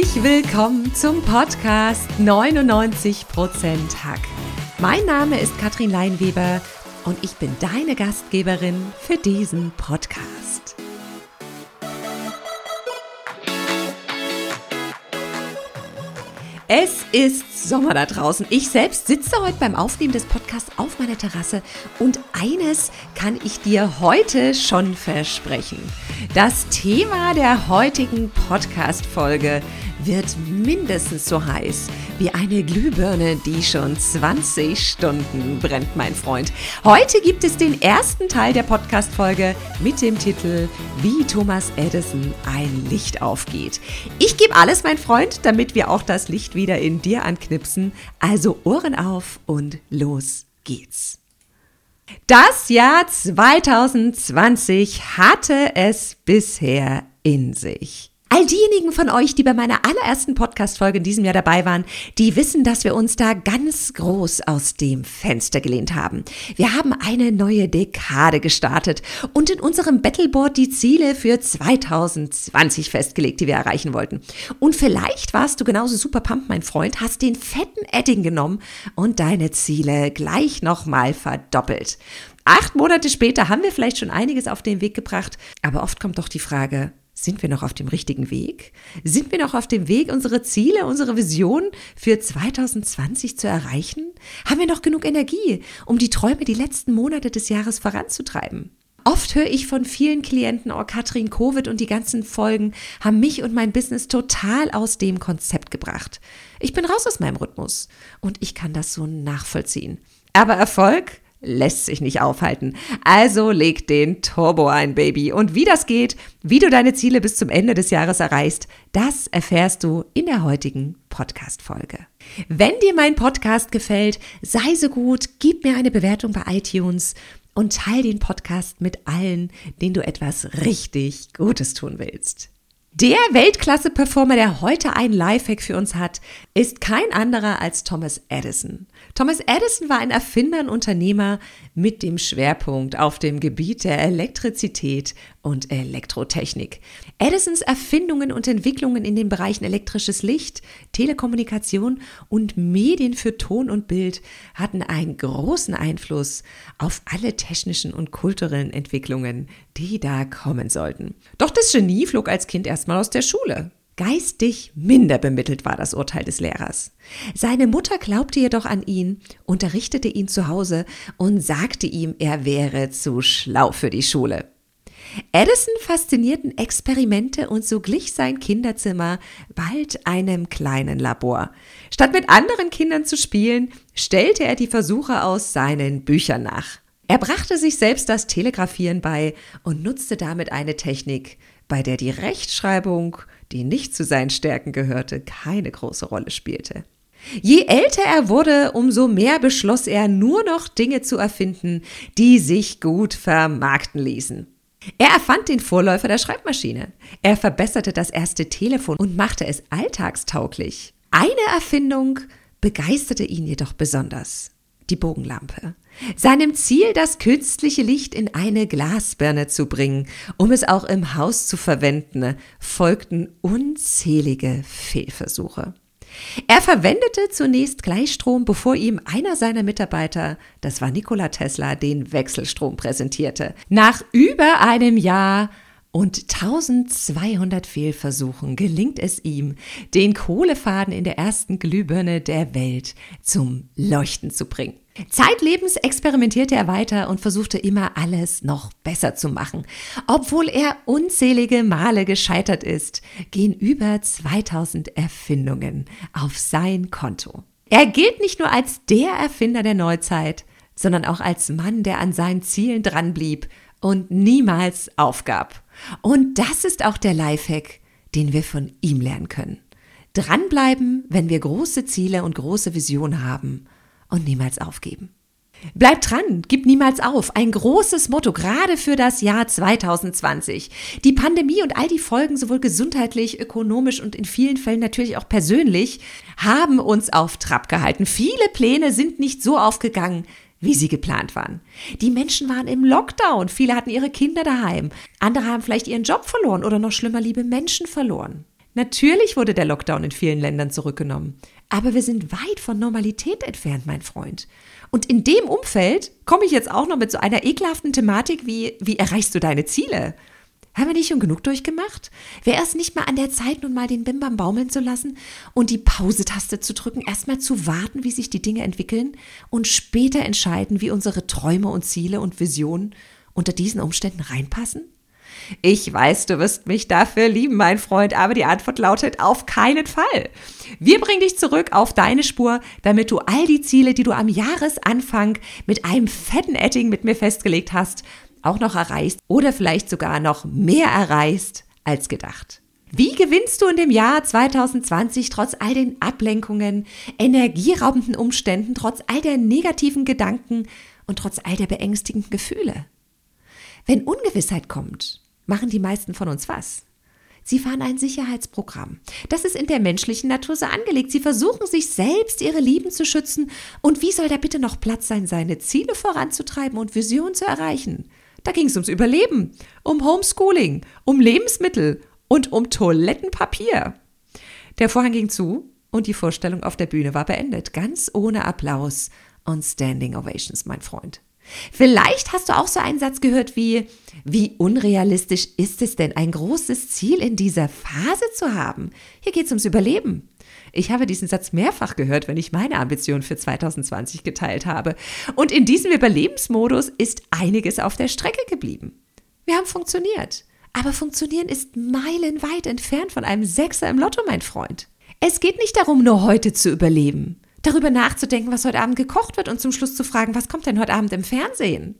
Herzlich willkommen zum Podcast 99% Hack. Mein Name ist Katrin Leinweber und ich bin deine Gastgeberin für diesen Podcast. Es ist Sommer da draußen. Ich selbst sitze heute beim Aufnehmen des Podcasts auf meiner Terrasse und eines kann ich dir heute schon versprechen. Das Thema der heutigen Podcast-Folge wird mindestens so heiß wie eine Glühbirne, die schon 20 Stunden brennt, mein Freund. Heute gibt es den ersten Teil der Podcast-Folge mit dem Titel Wie Thomas Edison ein Licht aufgeht. Ich gebe alles, mein Freund, damit wir auch das Licht wieder in dir anknipsen. Also Ohren auf und los geht's. Das Jahr 2020 hatte es bisher in sich. All diejenigen von euch, die bei meiner allerersten Podcast-Folge in diesem Jahr dabei waren, die wissen, dass wir uns da ganz groß aus dem Fenster gelehnt haben. Wir haben eine neue Dekade gestartet und in unserem Battleboard die Ziele für 2020 festgelegt, die wir erreichen wollten. Und vielleicht warst du genauso super pump, mein Freund, hast den fetten Edding genommen und deine Ziele gleich nochmal verdoppelt. Acht Monate später haben wir vielleicht schon einiges auf den Weg gebracht, aber oft kommt doch die Frage, sind wir noch auf dem richtigen Weg? Sind wir noch auf dem Weg, unsere Ziele, unsere Vision für 2020 zu erreichen? Haben wir noch genug Energie, um die Träume die letzten Monate des Jahres voranzutreiben? Oft höre ich von vielen Klienten, oh Katrin, Covid und die ganzen Folgen haben mich und mein Business total aus dem Konzept gebracht. Ich bin raus aus meinem Rhythmus und ich kann das so nachvollziehen. Aber Erfolg lässt sich nicht aufhalten. Also leg den Turbo ein, Baby. Und wie das geht, wie du deine Ziele bis zum Ende des Jahres erreichst, das erfährst du in der heutigen Podcast-Folge. Wenn dir mein Podcast gefällt, sei so gut, gib mir eine Bewertung bei iTunes und teile den Podcast mit allen, denen du etwas richtig Gutes tun willst. Der Weltklasse-Performer, der heute einen Lifehack für uns hat, ist kein anderer als Thomas Edison. Thomas Edison war ein Erfinder und Unternehmer mit dem Schwerpunkt auf dem Gebiet der Elektrizität und Elektrotechnik. Edisons Erfindungen und Entwicklungen in den Bereichen elektrisches Licht, Telekommunikation und Medien für Ton und Bild hatten einen großen Einfluss auf alle technischen und kulturellen Entwicklungen, die da kommen sollten. Doch das Genie flog als Kind erstmal aus der Schule. Geistig minder bemittelt war das Urteil des Lehrers. Seine Mutter glaubte jedoch an ihn, unterrichtete ihn zu Hause und sagte ihm, er wäre zu schlau für die Schule. Edison faszinierten Experimente und so glich sein Kinderzimmer bald einem kleinen Labor. Statt mit anderen Kindern zu spielen, stellte er die Versuche aus seinen Büchern nach. Er brachte sich selbst das Telegrafieren bei und nutzte damit eine Technik, bei der die Rechtschreibung, die nicht zu seinen Stärken gehörte, keine große Rolle spielte. Je älter er wurde, umso mehr beschloss er nur noch Dinge zu erfinden, die sich gut vermarkten ließen. Er erfand den Vorläufer der Schreibmaschine. Er verbesserte das erste Telefon und machte es alltagstauglich. Eine Erfindung begeisterte ihn jedoch besonders. Die Bogenlampe seinem Ziel, das künstliche Licht in eine Glasbirne zu bringen, um es auch im Haus zu verwenden, folgten unzählige Fehlversuche. Er verwendete zunächst Gleichstrom, bevor ihm einer seiner Mitarbeiter, das war Nikola Tesla, den Wechselstrom präsentierte. Nach über einem Jahr und 1200 Fehlversuchen gelingt es ihm, den Kohlefaden in der ersten Glühbirne der Welt zum Leuchten zu bringen. Zeitlebens experimentierte er weiter und versuchte immer alles noch besser zu machen. Obwohl er unzählige Male gescheitert ist, gehen über 2000 Erfindungen auf sein Konto. Er gilt nicht nur als der Erfinder der Neuzeit, sondern auch als Mann, der an seinen Zielen dranblieb und niemals aufgab. Und das ist auch der Lifehack, den wir von ihm lernen können. Dranbleiben, wenn wir große Ziele und große Visionen haben und niemals aufgeben. Bleib dran, gib niemals auf. Ein großes Motto, gerade für das Jahr 2020. Die Pandemie und all die Folgen, sowohl gesundheitlich, ökonomisch und in vielen Fällen natürlich auch persönlich, haben uns auf Trab gehalten. Viele Pläne sind nicht so aufgegangen, wie sie geplant waren. Die Menschen waren im Lockdown, viele hatten ihre Kinder daheim, andere haben vielleicht ihren Job verloren oder noch schlimmer liebe Menschen verloren. Natürlich wurde der Lockdown in vielen Ländern zurückgenommen, aber wir sind weit von Normalität entfernt, mein Freund. Und in dem Umfeld komme ich jetzt auch noch mit so einer ekelhaften Thematik wie, wie erreichst du deine Ziele? Haben wir nicht schon genug durchgemacht? Wäre es nicht mal an der Zeit, nun mal den Bimbam baumeln zu lassen und die Pause-Taste zu drücken, erstmal zu warten, wie sich die Dinge entwickeln und später entscheiden, wie unsere Träume und Ziele und Visionen unter diesen Umständen reinpassen? Ich weiß, du wirst mich dafür lieben, mein Freund, aber die Antwort lautet auf keinen Fall. Wir bringen dich zurück auf deine Spur, damit du all die Ziele, die du am Jahresanfang mit einem fetten Etting mit mir festgelegt hast, auch noch erreichst oder vielleicht sogar noch mehr erreichst als gedacht. Wie gewinnst du in dem Jahr 2020 trotz all den Ablenkungen, energieraubenden Umständen, trotz all der negativen Gedanken und trotz all der beängstigenden Gefühle? Wenn Ungewissheit kommt, machen die meisten von uns was? Sie fahren ein Sicherheitsprogramm. Das ist in der menschlichen Natur so angelegt. Sie versuchen sich selbst, ihre Lieben zu schützen. Und wie soll da bitte noch Platz sein, seine Ziele voranzutreiben und Visionen zu erreichen? Da ging es ums Überleben, um Homeschooling, um Lebensmittel und um Toilettenpapier. Der Vorhang ging zu und die Vorstellung auf der Bühne war beendet, ganz ohne Applaus und Standing Ovations, mein Freund. Vielleicht hast du auch so einen Satz gehört wie, wie unrealistisch ist es denn, ein großes Ziel in dieser Phase zu haben? Hier geht es ums Überleben. Ich habe diesen Satz mehrfach gehört, wenn ich meine Ambition für 2020 geteilt habe. Und in diesem Überlebensmodus ist einiges auf der Strecke geblieben. Wir haben funktioniert. Aber funktionieren ist meilenweit entfernt von einem Sechser im Lotto, mein Freund. Es geht nicht darum, nur heute zu überleben, darüber nachzudenken, was heute Abend gekocht wird und zum Schluss zu fragen, was kommt denn heute Abend im Fernsehen?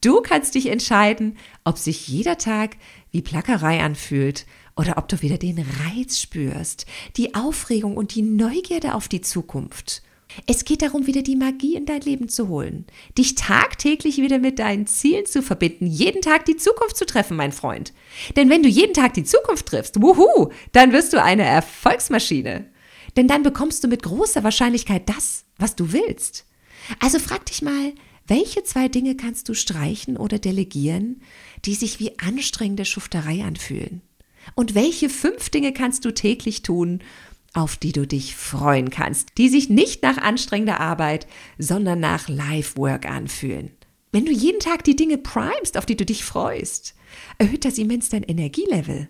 Du kannst dich entscheiden, ob sich jeder Tag wie Plackerei anfühlt oder ob du wieder den Reiz spürst, die Aufregung und die Neugierde auf die Zukunft. Es geht darum, wieder die Magie in dein Leben zu holen, dich tagtäglich wieder mit deinen Zielen zu verbinden, jeden Tag die Zukunft zu treffen, mein Freund. Denn wenn du jeden Tag die Zukunft triffst, wuhu, dann wirst du eine Erfolgsmaschine. Denn dann bekommst du mit großer Wahrscheinlichkeit das, was du willst. Also frag dich mal, welche zwei Dinge kannst du streichen oder delegieren, die sich wie anstrengende Schufterei anfühlen? Und welche fünf Dinge kannst du täglich tun, auf die du dich freuen kannst, die sich nicht nach anstrengender Arbeit, sondern nach Life-Work anfühlen? Wenn du jeden Tag die Dinge primest, auf die du dich freust, erhöht das immens dein Energielevel.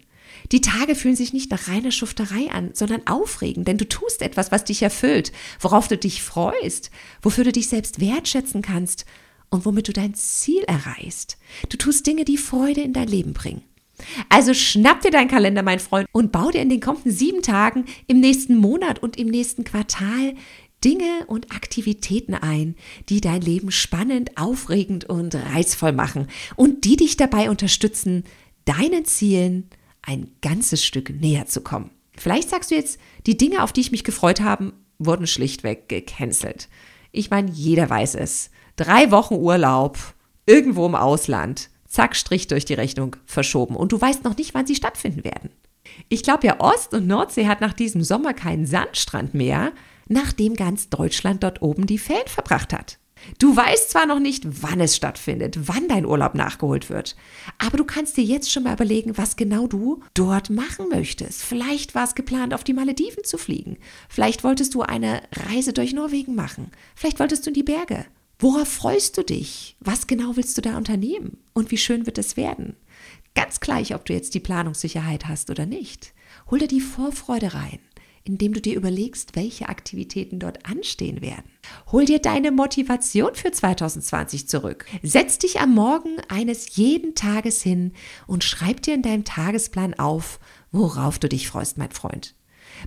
Die Tage fühlen sich nicht nach reiner Schufterei an, sondern aufregend, denn du tust etwas, was dich erfüllt, worauf du dich freust, wofür du dich selbst wertschätzen kannst und womit du dein Ziel erreichst. Du tust Dinge, die Freude in dein Leben bringen. Also schnapp dir deinen Kalender, mein Freund, und bau dir in den kommenden sieben Tagen, im nächsten Monat und im nächsten Quartal Dinge und Aktivitäten ein, die dein Leben spannend, aufregend und reizvoll machen und die dich dabei unterstützen, deinen Zielen ein ganzes Stück näher zu kommen. Vielleicht sagst du jetzt, die Dinge, auf die ich mich gefreut habe, wurden schlichtweg gecancelt. Ich meine, jeder weiß es. Drei Wochen Urlaub, irgendwo im Ausland, zack, Strich durch die Rechnung verschoben. Und du weißt noch nicht, wann sie stattfinden werden. Ich glaube ja, Ost- und Nordsee hat nach diesem Sommer keinen Sandstrand mehr, nachdem ganz Deutschland dort oben die Ferien verbracht hat. Du weißt zwar noch nicht, wann es stattfindet, wann dein Urlaub nachgeholt wird, aber du kannst dir jetzt schon mal überlegen, was genau du dort machen möchtest. Vielleicht war es geplant, auf die Malediven zu fliegen. Vielleicht wolltest du eine Reise durch Norwegen machen. Vielleicht wolltest du in die Berge. Worauf freust du dich? Was genau willst du da unternehmen? Und wie schön wird es werden? Ganz gleich, ob du jetzt die Planungssicherheit hast oder nicht. Hol dir die Vorfreude rein, indem du dir überlegst, welche Aktivitäten dort anstehen werden. Hol dir deine Motivation für 2020 zurück. Setz dich am Morgen eines jeden Tages hin und schreib dir in deinem Tagesplan auf, worauf du dich freust, mein Freund.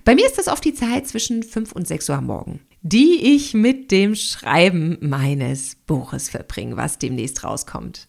Bei mir ist das oft die Zeit zwischen 5 und 6 Uhr am Morgen die ich mit dem Schreiben meines Buches verbringe, was demnächst rauskommt.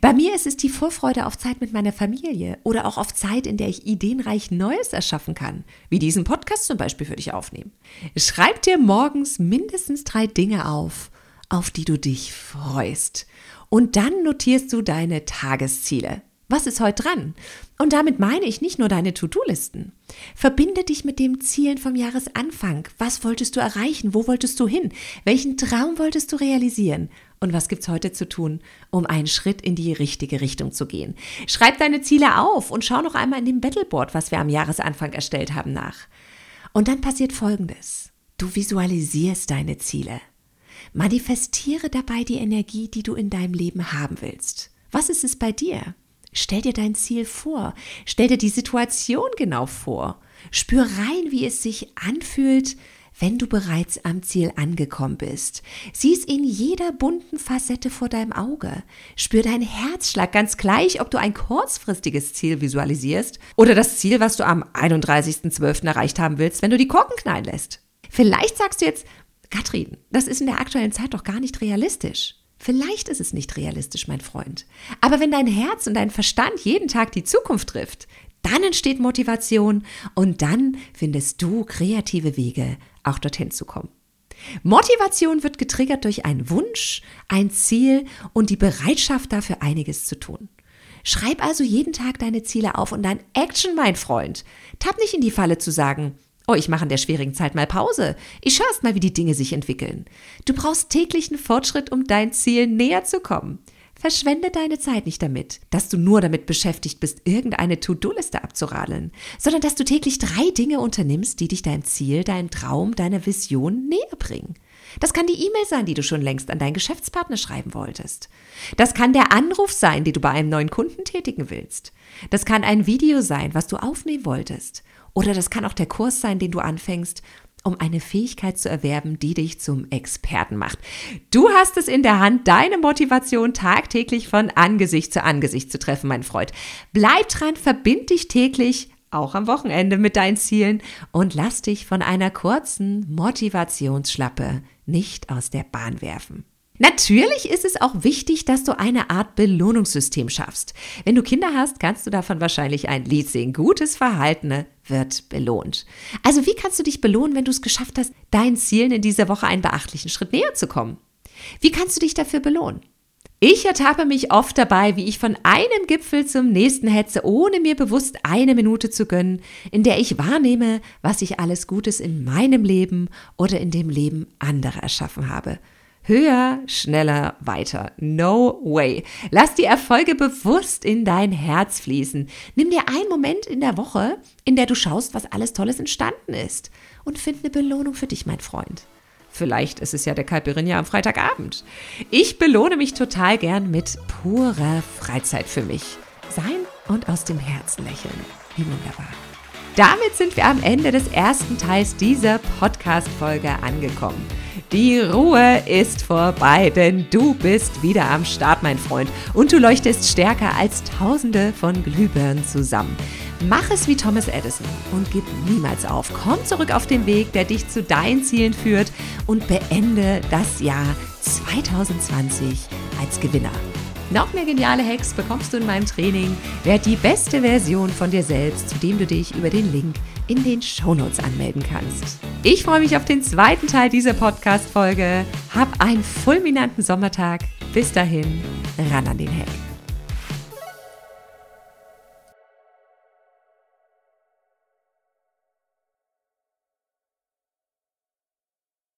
Bei mir ist es die Vorfreude auf Zeit mit meiner Familie oder auch auf Zeit, in der ich ideenreich Neues erschaffen kann, wie diesen Podcast zum Beispiel für dich aufnehmen. Schreib dir morgens mindestens drei Dinge auf, auf die du dich freust. Und dann notierst du deine Tagesziele. Was ist heute dran? Und damit meine ich nicht nur deine To-Do-Listen. Verbinde dich mit den Zielen vom Jahresanfang. Was wolltest du erreichen? Wo wolltest du hin? Welchen Traum wolltest du realisieren? Und was gibt's heute zu tun, um einen Schritt in die richtige Richtung zu gehen? Schreib deine Ziele auf und schau noch einmal in dem Battleboard, was wir am Jahresanfang erstellt haben, nach. Und dann passiert Folgendes. Du visualisierst deine Ziele. Manifestiere dabei die Energie, die du in deinem Leben haben willst. Was ist es bei dir? Stell dir dein Ziel vor. Stell dir die Situation genau vor. Spür rein, wie es sich anfühlt, wenn du bereits am Ziel angekommen bist. Sieh es in jeder bunten Facette vor deinem Auge. Spür deinen Herzschlag ganz gleich, ob du ein kurzfristiges Ziel visualisierst oder das Ziel, was du am 31.12. erreicht haben willst, wenn du die Korken knallen lässt. Vielleicht sagst du jetzt, Katrin, das ist in der aktuellen Zeit doch gar nicht realistisch. Vielleicht ist es nicht realistisch, mein Freund. Aber wenn dein Herz und dein Verstand jeden Tag die Zukunft trifft, dann entsteht Motivation und dann findest du kreative Wege, auch dorthin zu kommen. Motivation wird getriggert durch einen Wunsch, ein Ziel und die Bereitschaft dafür einiges zu tun. Schreib also jeden Tag deine Ziele auf und dann Action, mein Freund. Tapp nicht in die Falle zu sagen, Oh, ich mache in der schwierigen Zeit mal Pause. Ich schaue erst mal, wie die Dinge sich entwickeln. Du brauchst täglichen Fortschritt, um dein Ziel näher zu kommen. Verschwende deine Zeit nicht damit, dass du nur damit beschäftigt bist, irgendeine To-Do-Liste abzuradeln, sondern dass du täglich drei Dinge unternimmst, die dich deinem Ziel, deinem Traum, deiner Vision näher bringen. Das kann die E-Mail sein, die du schon längst an deinen Geschäftspartner schreiben wolltest. Das kann der Anruf sein, den du bei einem neuen Kunden tätigen willst. Das kann ein Video sein, was du aufnehmen wolltest. Oder das kann auch der Kurs sein, den du anfängst, um eine Fähigkeit zu erwerben, die dich zum Experten macht. Du hast es in der Hand, deine Motivation tagtäglich von Angesicht zu Angesicht zu treffen, mein Freund. Bleib dran, verbind dich täglich, auch am Wochenende mit deinen Zielen und lass dich von einer kurzen Motivationsschlappe nicht aus der Bahn werfen. Natürlich ist es auch wichtig, dass du eine Art Belohnungssystem schaffst. Wenn du Kinder hast, kannst du davon wahrscheinlich ein Lied singen. Gutes Verhalten wird belohnt. Also wie kannst du dich belohnen, wenn du es geschafft hast, deinen Zielen in dieser Woche einen beachtlichen Schritt näher zu kommen? Wie kannst du dich dafür belohnen? Ich ertappe mich oft dabei, wie ich von einem Gipfel zum nächsten hetze, ohne mir bewusst eine Minute zu gönnen, in der ich wahrnehme, was ich alles Gutes in meinem Leben oder in dem Leben anderer erschaffen habe. Höher, schneller, weiter. No way. Lass die Erfolge bewusst in dein Herz fließen. Nimm dir einen Moment in der Woche, in der du schaust, was alles Tolles entstanden ist. Und find eine Belohnung für dich, mein Freund. Vielleicht ist es ja der Caipirinha am Freitagabend. Ich belohne mich total gern mit purer Freizeit für mich. Sein und aus dem Herzen lächeln. Wie wunderbar. Damit sind wir am Ende des ersten Teils dieser Podcast-Folge angekommen. Die Ruhe ist vorbei, denn du bist wieder am Start, mein Freund. Und du leuchtest stärker als Tausende von Glühbirnen zusammen. Mach es wie Thomas Edison und gib niemals auf. Komm zurück auf den Weg, der dich zu deinen Zielen führt und beende das Jahr 2020 als Gewinner. Noch mehr geniale Hacks bekommst du in meinem Training. Werd die beste Version von dir selbst, zu dem du dich über den Link in den Shownotes anmelden kannst. Ich freue mich auf den zweiten Teil dieser Podcast-Folge. Hab einen fulminanten Sommertag. Bis dahin, ran an den Hack.